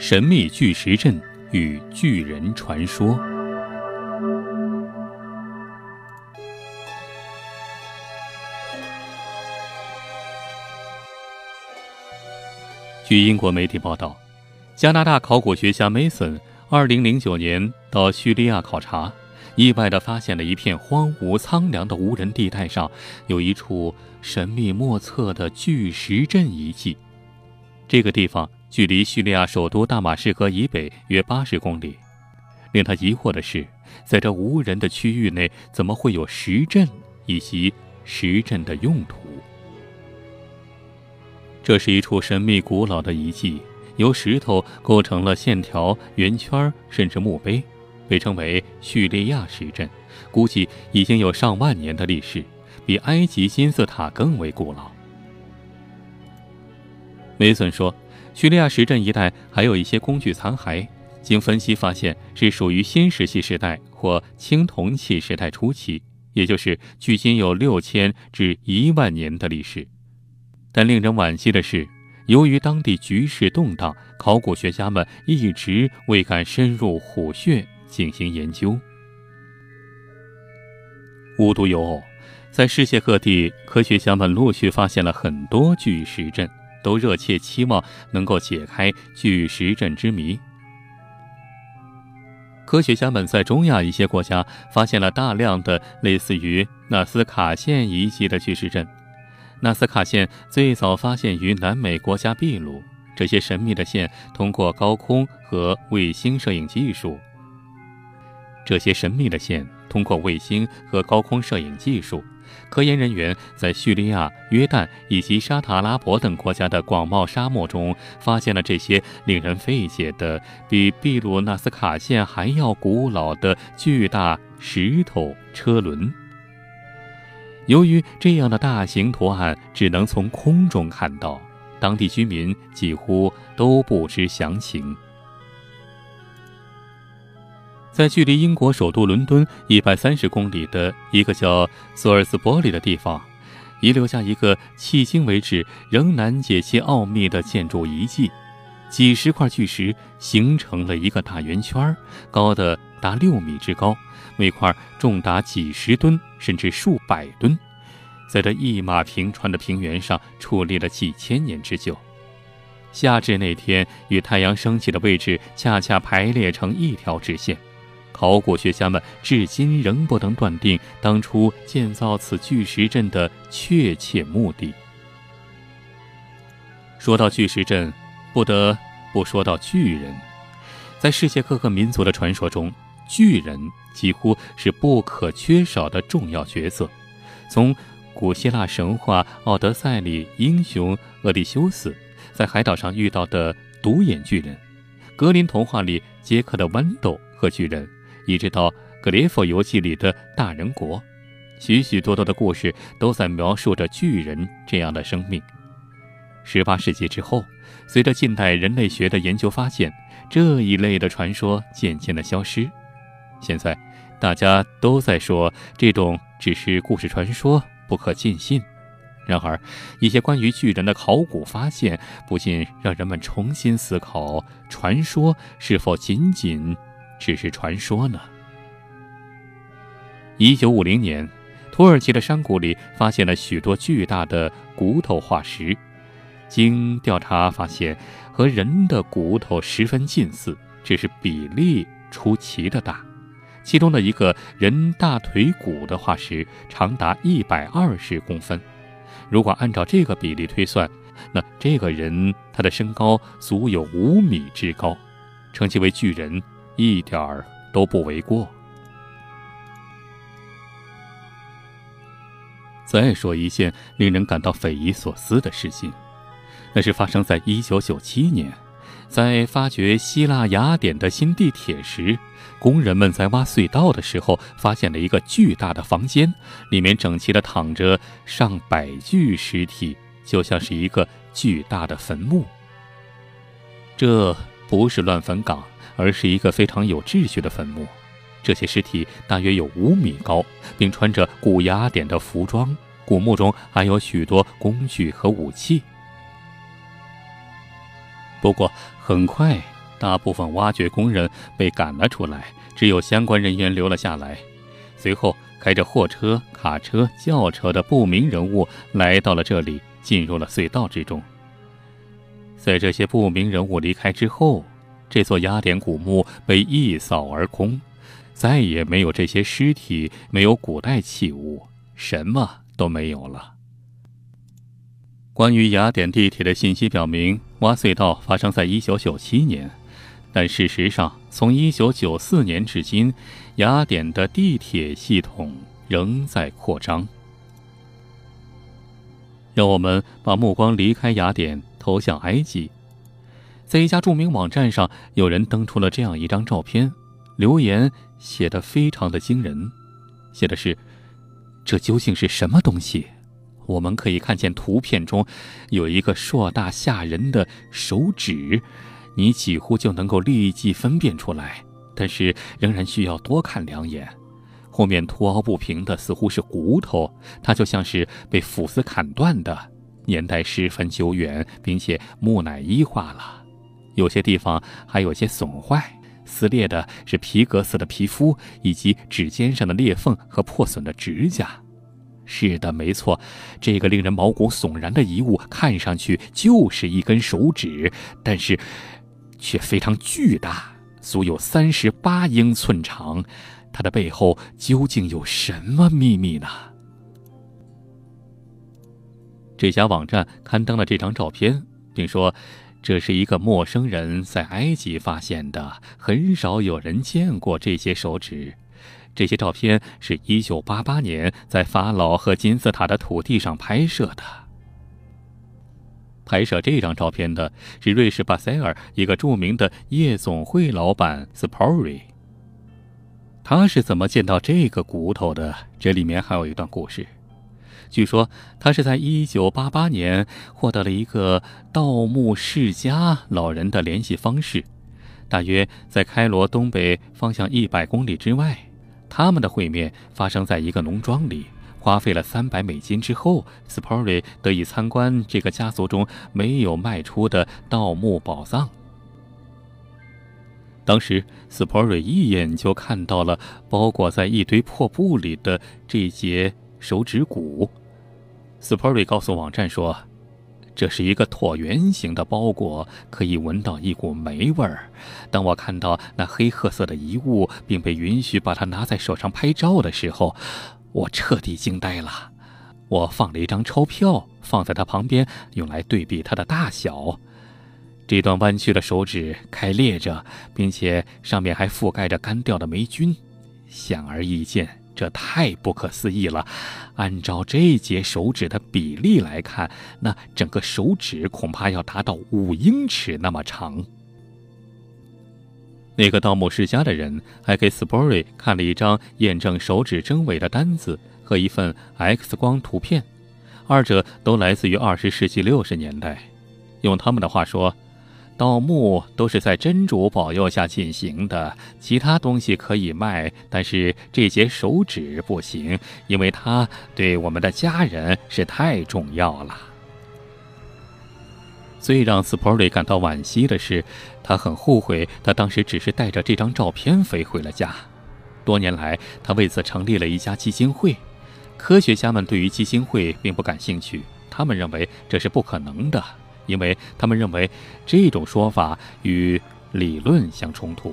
神秘巨石阵与巨人传说。据英国媒体报道，加拿大考古学家梅森二零零九年到叙利亚考察，意外地发现了一片荒芜苍凉的无人地带上有一处神秘莫测的巨石阵遗迹。这个地方。距离叙利亚首都大马士革以北约八十公里。令他疑惑的是，在这无人的区域内，怎么会有石阵以及石阵的用途？这是一处神秘古老的遗迹，由石头构成了线条、圆圈，甚至墓碑，被称为叙利亚石阵，估计已经有上万年的历史，比埃及金字塔更为古老。梅森说。叙利亚石阵一带还有一些工具残骸，经分析发现是属于新石器时代或青铜器时代初期，也就是距今有六千至一万年的历史。但令人惋惜的是，由于当地局势动荡，考古学家们一直未敢深入虎穴进行研究。无独有偶，在世界各地，科学家们陆续发现了很多巨石阵。都热切期望能够解开巨石阵之谜。科学家们在中亚一些国家发现了大量的类似于纳斯卡线遗迹的巨石阵。纳斯卡线最早发现于南美国家秘鲁。这些神秘的线通过高空和卫星摄影技术，这些神秘的线通过卫星和高空摄影技术。科研人员在叙利亚、约旦以及沙特阿拉伯等国家的广袤沙漠中，发现了这些令人费解的、比秘鲁纳斯卡线还要古老的巨大石头车轮。由于这样的大型图案只能从空中看到，当地居民几乎都不知详情。在距离英国首都伦敦一百三十公里的一个叫索尔斯伯里的地方，遗留下一个迄今为止仍难解其奥秘的建筑遗迹。几十块巨石形成了一个大圆圈，高的达六米之高，每块重达几十吨甚至数百吨，在这一马平川的平原上矗立了几千年之久。夏至那天，与太阳升起的位置恰恰排列成一条直线。考古学家们至今仍不能断定当初建造此巨石阵的确切目的。说到巨石阵，不得不说到巨人。在世界各个民族的传说中，巨人几乎是不可缺少的重要角色。从古希腊神话《奥德赛》里英雄厄狄修斯在海岛上遇到的独眼巨人，格林童话里杰克的豌豆和巨人。一直到《格列佛游记》里的大人国，许许多多的故事都在描述着巨人这样的生命。十八世纪之后，随着近代人类学的研究发现，这一类的传说渐渐的消失。现在，大家都在说这种只是故事传说，不可尽信。然而，一些关于巨人的考古发现，不禁让人们重新思考：传说是否仅仅……只是传说呢。一九五零年，土耳其的山谷里发现了许多巨大的骨头化石，经调查发现和人的骨头十分近似，只是比例出奇的大。其中的一个人大腿骨的化石长达一百二十公分，如果按照这个比例推算，那这个人他的身高足有五米之高，称其为巨人。一点儿都不为过。再说一件令人感到匪夷所思的事情，那是发生在一九九七年，在发掘希腊雅典的新地铁时，工人们在挖隧道的时候，发现了一个巨大的房间，里面整齐的躺着上百具尸体，就像是一个巨大的坟墓。这不是乱坟岗。而是一个非常有秩序的坟墓，这些尸体大约有五米高，并穿着古雅典的服装。古墓中还有许多工具和武器。不过，很快大部分挖掘工人被赶了出来，只有相关人员留了下来。随后，开着货车、卡车、轿车的不明人物来到了这里，进入了隧道之中。在这些不明人物离开之后，这座雅典古墓被一扫而空，再也没有这些尸体，没有古代器物，什么都没有了。关于雅典地铁的信息表明，挖隧道发生在一九九七年，但事实上，从一九九四年至今，雅典的地铁系统仍在扩张。让我们把目光离开雅典，投向埃及。在一家著名网站上，有人登出了这样一张照片，留言写得非常的惊人，写的是：“这究竟是什么东西？”我们可以看见图片中有一个硕大吓人的手指，你几乎就能够立即分辨出来，但是仍然需要多看两眼。后面凸凹不平的似乎是骨头，它就像是被斧子砍断的，年代十分久远，并且木乃伊化了。有些地方还有些损坏，撕裂的是皮革似的皮肤，以及指尖上的裂缝和破损的指甲。是的，没错，这个令人毛骨悚然的遗物看上去就是一根手指，但是却非常巨大，足有三十八英寸长。它的背后究竟有什么秘密呢？这家网站刊登了这张照片，并说这是一个陌生人在埃及发现的，很少有人见过这些手指。这些照片是一九八八年在法老和金字塔的土地上拍摄的。拍摄这张照片的是瑞士巴塞尔一个著名的夜总会老板 Spory。他是怎么见到这个骨头的？这里面还有一段故事。据说他是在一九八八年获得了一个盗墓世家老人的联系方式，大约在开罗东北方向一百公里之外。他们的会面发生在一个农庄里，花费了三百美金之后，Spory 得以参观这个家族中没有卖出的盗墓宝藏。当时，Spory 一眼就看到了包裹在一堆破布里的这节手指骨。Spory 告诉网站说。这是一个椭圆形的包裹，可以闻到一股霉味儿。当我看到那黑褐色的遗物，并被允许把它拿在手上拍照的时候，我彻底惊呆了。我放了一张钞票放在它旁边，用来对比它的大小。这段弯曲的手指开裂着，并且上面还覆盖着干掉的霉菌，显而易见。这太不可思议了！按照这节手指的比例来看，那整个手指恐怕要达到五英尺那么长。那个盗墓世家的人还给 Spory 看了一张验证手指真伪的单子和一份 X 光图片，二者都来自于二十世纪六十年代。用他们的话说。盗墓都是在真主保佑下进行的，其他东西可以卖，但是这节手指不行，因为它对我们的家人是太重要了。最让斯普瑞感到惋惜的是，他很后悔，他当时只是带着这张照片飞回了家。多年来，他为此成立了一家基金会。科学家们对于基金会并不感兴趣，他们认为这是不可能的。因为他们认为这种说法与理论相冲突。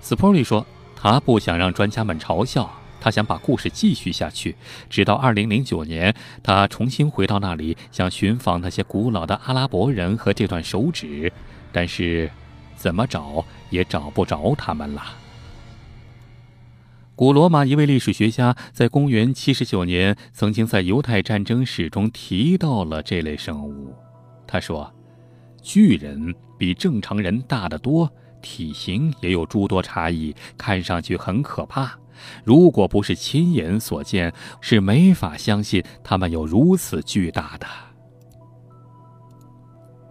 斯普利说，他不想让专家们嘲笑，他想把故事继续下去，直到2009年，他重新回到那里，想寻访那些古老的阿拉伯人和这段手指，但是怎么找也找不着他们了。古罗马一位历史学家在公元79年曾经在犹太战争史中提到了这类生物。他说：“巨人比正常人大得多，体型也有诸多差异，看上去很可怕。如果不是亲眼所见，是没法相信他们有如此巨大的。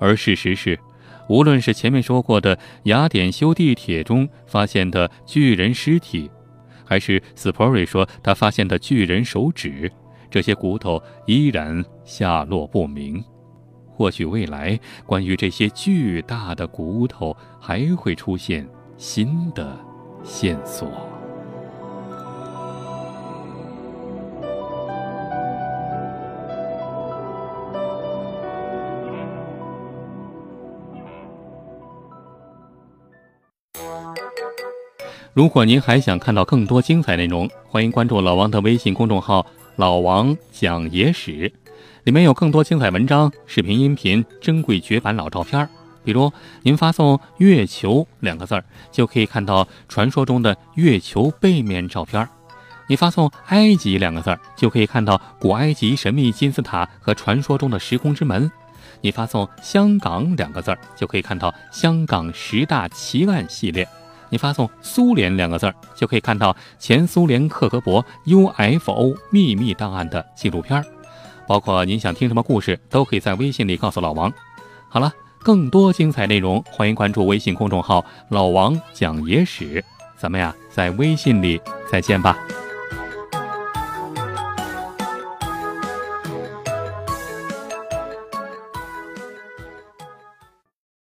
而事实是，无论是前面说过的雅典修地铁中发现的巨人尸体，还是斯普瑞说他发现的巨人手指，这些骨头依然下落不明。”或许未来关于这些巨大的骨头还会出现新的线索。如果您还想看到更多精彩内容，欢迎关注老王的微信公众号“老王讲野史”，里面有更多精彩文章、视频、音频、珍贵绝版老照片。比如，您发送“月球”两个字儿，就可以看到传说中的月球背面照片；你发送“埃及”两个字儿，就可以看到古埃及神秘金字塔和传说中的时空之门；你发送“香港”两个字儿，就可以看到香港十大奇案系列。你发送“苏联”两个字儿，就可以看到前苏联克格勃 UFO 秘密档案的纪录片儿。包括您想听什么故事，都可以在微信里告诉老王。好了，更多精彩内容，欢迎关注微信公众号“老王讲野史”。咱们呀，在微信里再见吧。